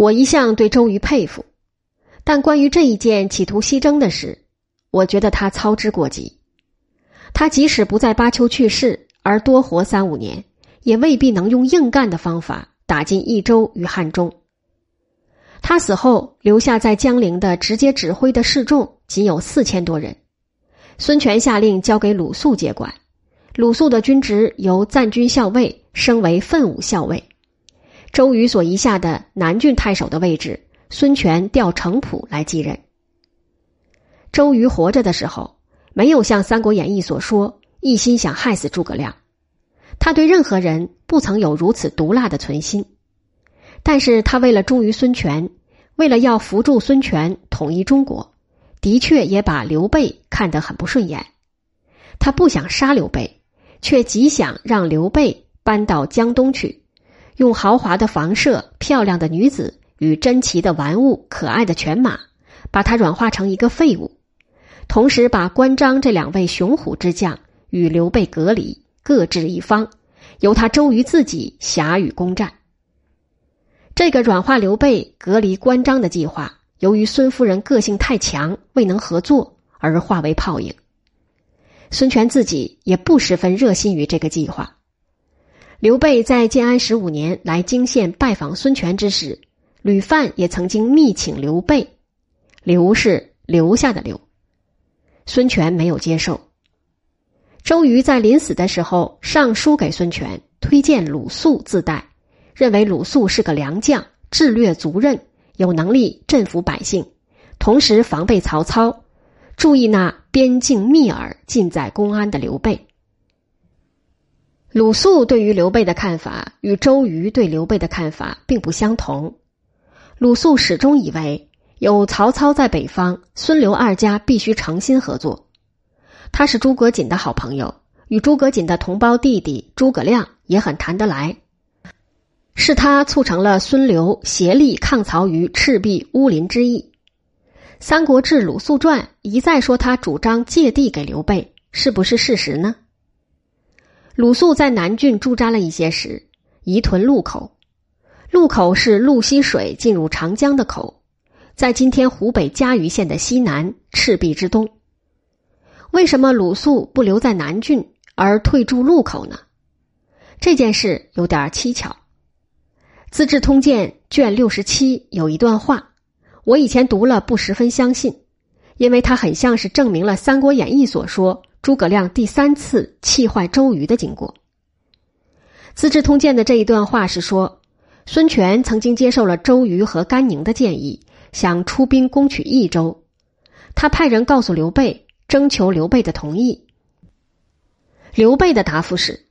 我一向对周瑜佩服，但关于这一件企图西征的事，我觉得他操之过急。他即使不在巴丘去世，而多活三五年，也未必能用硬干的方法打进益州与汉中。他死后留下在江陵的直接指挥的士众仅有四千多人。孙权下令交给鲁肃接管，鲁肃的军职由赞军校尉升为奋武校尉。周瑜所遗下的南郡太守的位置，孙权调程普来继任。周瑜活着的时候，没有像《三国演义》所说一心想害死诸葛亮，他对任何人不曾有如此毒辣的存心。但是他为了忠于孙权，为了要扶助孙权统一中国，的确也把刘备看得很不顺眼。他不想杀刘备，却极想让刘备搬到江东去。用豪华的房舍、漂亮的女子与珍奇的玩物、可爱的犬马，把它软化成一个废物，同时把关张这两位雄虎之将与刘备隔离，各置一方，由他周瑜自己侠与攻战。这个软化刘备、隔离关张的计划，由于孙夫人个性太强，未能合作而化为泡影。孙权自己也不十分热心于这个计划。刘备在建安十五年来泾县拜访孙权之时，吕范也曾经密请刘备，刘是留下的刘。孙权没有接受。周瑜在临死的时候上书给孙权，推荐鲁肃自代，认为鲁肃是个良将，智略足任，有能力镇服百姓，同时防备曹操，注意那边境密耳尽在公安的刘备。鲁肃对于刘备的看法与周瑜对刘备的看法并不相同。鲁肃始终以为有曹操在北方，孙刘二家必须诚心合作。他是诸葛瑾的好朋友，与诸葛瑾的同胞弟弟诸葛亮也很谈得来。是他促成了孙刘协力抗曹于赤壁乌林之役。《三国志·鲁肃传》一再说他主张借地给刘备，是不是事实呢？鲁肃在南郡驻扎了一些时，移屯路口。路口是路溪水进入长江的口，在今天湖北嘉鱼县的西南，赤壁之东。为什么鲁肃不留在南郡而退驻路口呢？这件事有点蹊跷。《资治通鉴》卷六十七有一段话，我以前读了不十分相信，因为它很像是证明了《三国演义》所说。诸葛亮第三次气坏周瑜的经过，《资治通鉴》的这一段话是说，孙权曾经接受了周瑜和甘宁的建议，想出兵攻取益州。他派人告诉刘备，征求刘备的同意。刘备的答复是：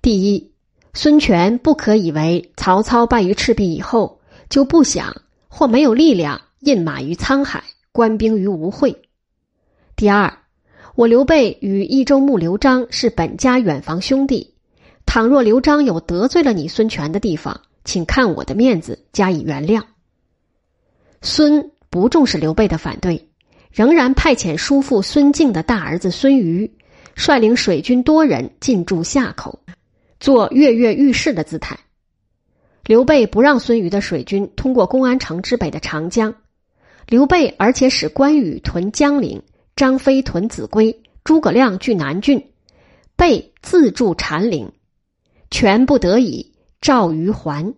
第一，孙权不可以为曹操败于赤壁以后就不想或没有力量印马于沧海，官兵于吴会；第二。我刘备与益州牧刘璋是本家远房兄弟，倘若刘璋有得罪了你孙权的地方，请看我的面子加以原谅。孙不重视刘备的反对，仍然派遣叔父孙敬的大儿子孙瑜率领水军多人进驻夏口，做跃跃欲试的姿态。刘备不让孙瑜的水军通过公安城之北的长江，刘备而且使关羽屯江陵。张飞屯秭归，诸葛亮据南郡，备自驻禅陵，全不得已召于还。《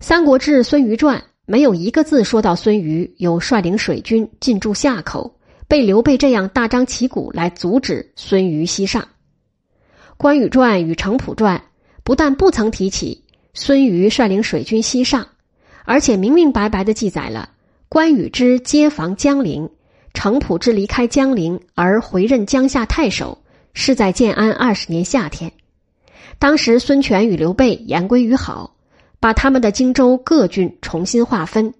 三国志·孙瑜传》没有一个字说到孙瑜有率领水军进驻夏口，被刘备这样大张旗鼓来阻止孙瑜西上。《关羽传》与《程普传》不但不曾提起孙瑜率领水军西上，而且明明白白的记载了关羽之接防江陵。程普之离开江陵而回任江夏太守，是在建安二十年夏天。当时孙权与刘备言归于好，把他们的荆州各郡重新划分，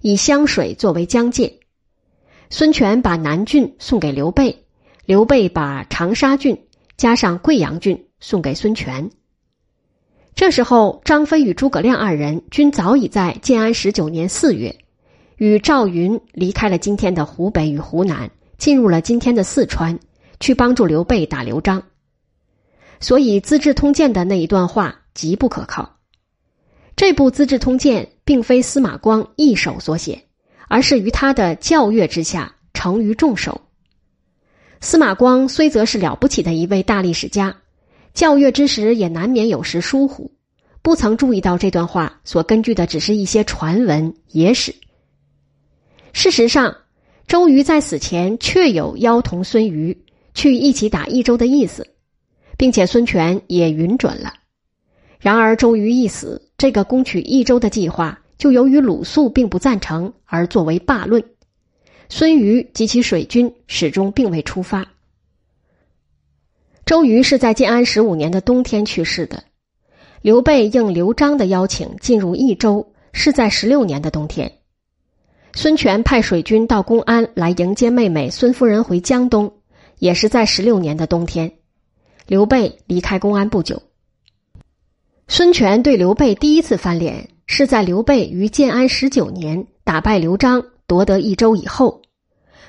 以湘水作为疆界。孙权把南郡送给刘备，刘备把长沙郡加上贵阳郡送给孙权。这时候，张飞与诸葛亮二人均早已在建安十九年四月。与赵云离开了今天的湖北与湖南，进入了今天的四川，去帮助刘备打刘璋。所以《资治通鉴》的那一段话极不可靠。这部《资治通鉴》并非司马光一手所写，而是于他的教阅之下成于众手。司马光虽则是了不起的一位大历史家，教阅之时也难免有时疏忽，不曾注意到这段话所根据的只是一些传闻野史。事实上，周瑜在死前确有邀同孙瑜去一起打益州的意思，并且孙权也允准了。然而，周瑜一死，这个攻取益州的计划就由于鲁肃并不赞成而作为罢论。孙瑜及其水军始终并未出发。周瑜是在建安十五年的冬天去世的。刘备应刘璋的邀请进入益州，是在十六年的冬天。孙权派水军到公安来迎接妹妹孙夫人回江东，也是在十六年的冬天。刘备离开公安不久。孙权对刘备第一次翻脸，是在刘备于建安十九年打败刘璋夺得益州以后。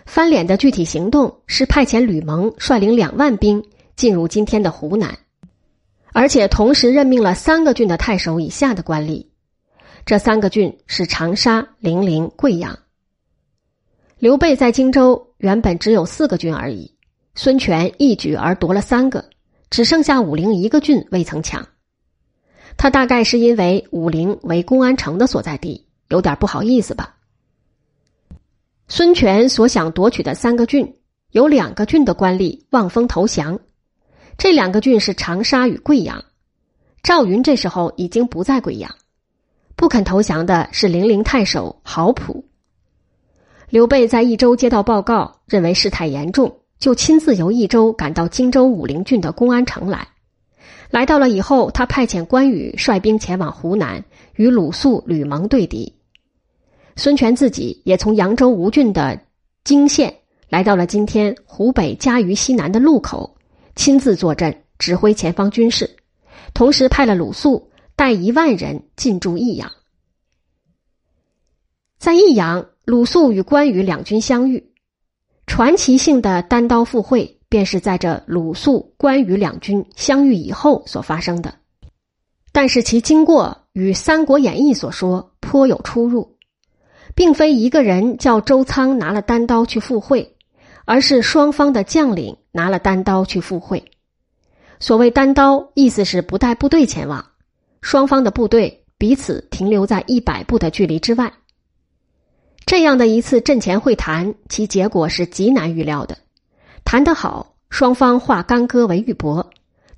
翻脸的具体行动是派遣吕蒙率领两万兵进入今天的湖南，而且同时任命了三个郡的太守以下的官吏。这三个郡是长沙、零陵、贵阳。刘备在荆州原本只有四个郡而已，孙权一举而夺了三个，只剩下武陵一个郡未曾抢。他大概是因为武陵为公安城的所在地，有点不好意思吧。孙权所想夺取的三个郡，有两个郡的官吏望风投降，这两个郡是长沙与贵阳。赵云这时候已经不在贵阳。不肯投降的是零陵太守郝普。刘备在益州接到报告，认为事态严重，就亲自由益州赶到荆州武陵郡的公安城来。来到了以后，他派遣关羽率兵前往湖南，与鲁肃、吕蒙对敌。孙权自己也从扬州吴郡的泾县来到了今天湖北嘉鱼西南的路口，亲自坐镇，指挥前方军事，同时派了鲁肃。带一万人进驻益阳，在益阳，鲁肃与关羽两军相遇，传奇性的单刀赴会，便是在这鲁肃、关羽两军相遇以后所发生的。但是其经过与《三国演义》所说颇有出入，并非一个人叫周仓拿了单刀去赴会，而是双方的将领拿了单刀去赴会。所谓单刀，意思是不带部队前往。双方的部队彼此停留在一百步的距离之外。这样的一次阵前会谈，其结果是极难预料的。谈得好，双方化干戈为玉帛；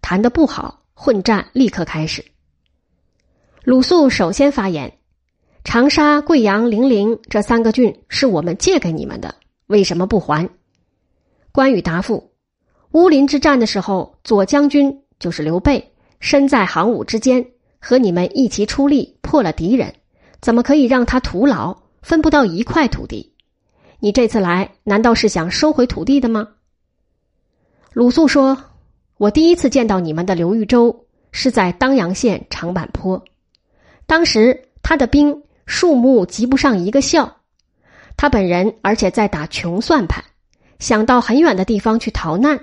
谈得不好，混战立刻开始。鲁肃首先发言：“长沙、贵阳、零陵这三个郡是我们借给你们的，为什么不还？”关羽答复：“乌林之战的时候，左将军就是刘备，身在行伍之间。”和你们一起出力破了敌人，怎么可以让他徒劳分不到一块土地？你这次来难道是想收回土地的吗？鲁肃说：“我第一次见到你们的刘豫州是在当阳县长坂坡，当时他的兵数目及不上一个校，他本人而且在打穷算盘，想到很远的地方去逃难。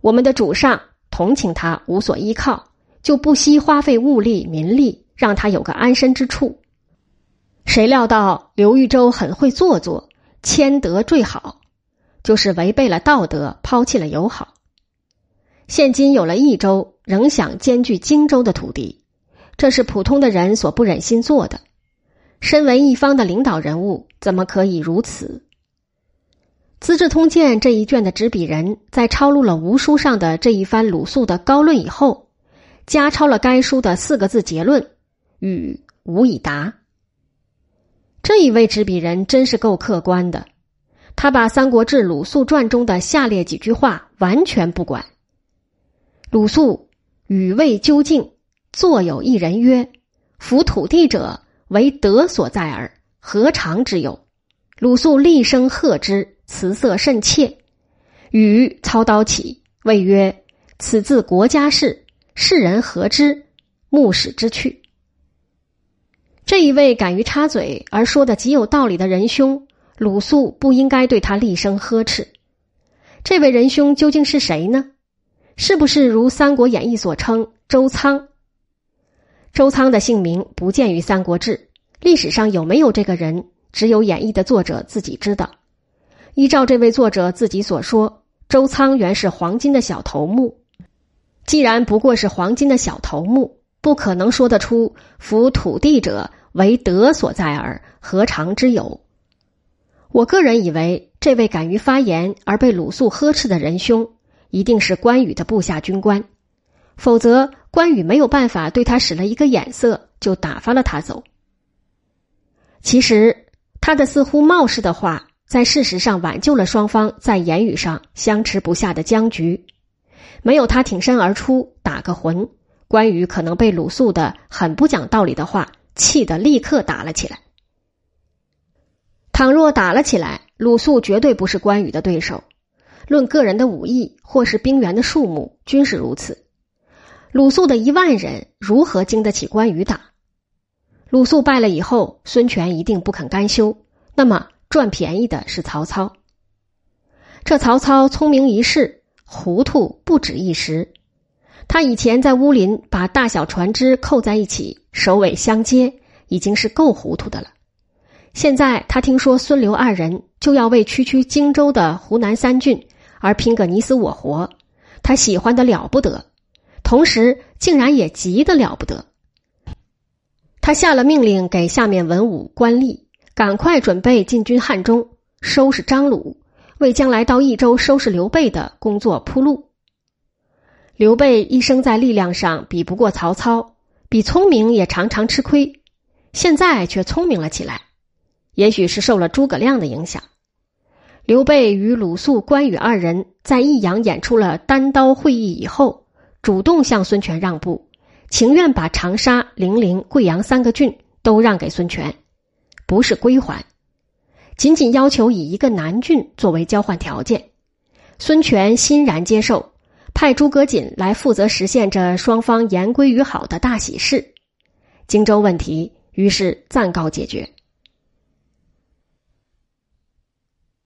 我们的主上同情他无所依靠。”就不惜花费物力民力，让他有个安身之处。谁料到刘豫州很会做作，谦德最好，就是违背了道德，抛弃了友好。现今有了益州，仍想兼具荆州的土地，这是普通的人所不忍心做的。身为一方的领导人物，怎么可以如此？《资治通鉴》这一卷的执笔人在抄录了吴书上的这一番鲁肃的高论以后。加抄了该书的四个字结论：“与无以答。”这一位执笔人真是够客观的，他把《三国志·鲁肃传》中的下列几句话完全不管。鲁肃语谓究竟，作有一人曰：“夫土地者，为德所在耳，何尝之有？”鲁肃厉声喝之，辞色甚切。语操刀起，谓曰：“此自国家事。”世人何之？目使之去。这一位敢于插嘴而说的极有道理的仁兄，鲁肃不应该对他厉声呵斥。这位仁兄究竟是谁呢？是不是如《三国演义》所称周仓？周仓的姓名不见于《三国志》，历史上有没有这个人，只有演义的作者自己知道。依照这位作者自己所说，周仓原是黄金的小头目。既然不过是黄金的小头目，不可能说得出“服土地者为德所在耳，何尝之有？”我个人以为，这位敢于发言而被鲁肃呵斥的仁兄，一定是关羽的部下军官，否则关羽没有办法对他使了一个眼色，就打发了他走。其实，他的似乎冒失的话，在事实上挽救了双方在言语上相持不下的僵局。没有他挺身而出打个魂，关羽可能被鲁肃的很不讲道理的话气得立刻打了起来。倘若打了起来，鲁肃绝对不是关羽的对手。论个人的武艺，或是兵员的数目，均是如此。鲁肃的一万人如何经得起关羽打？鲁肃败了以后，孙权一定不肯甘休。那么赚便宜的是曹操。这曹操聪明一世，糊涂不止一时。他以前在乌林把大小船只扣在一起，首尾相接，已经是够糊涂的了。现在他听说孙刘二人就要为区区荆州的湖南三郡而拼个你死我活，他喜欢的了不得，同时竟然也急得了不得。他下了命令给下面文武官吏，赶快准备进军汉中，收拾张鲁，为将来到益州收拾刘备的工作铺路。刘备一生在力量上比不过曹操，比聪明也常常吃亏，现在却聪明了起来。也许是受了诸葛亮的影响，刘备与鲁肃、关羽二人在益阳演出了单刀会议以后，主动向孙权让步，情愿把长沙、零陵、贵阳三个郡都让给孙权，不是归还，仅仅要求以一个南郡作为交换条件。孙权欣然接受，派诸葛瑾来负责实现这双方言归于好的大喜事，荆州问题于是暂告解决。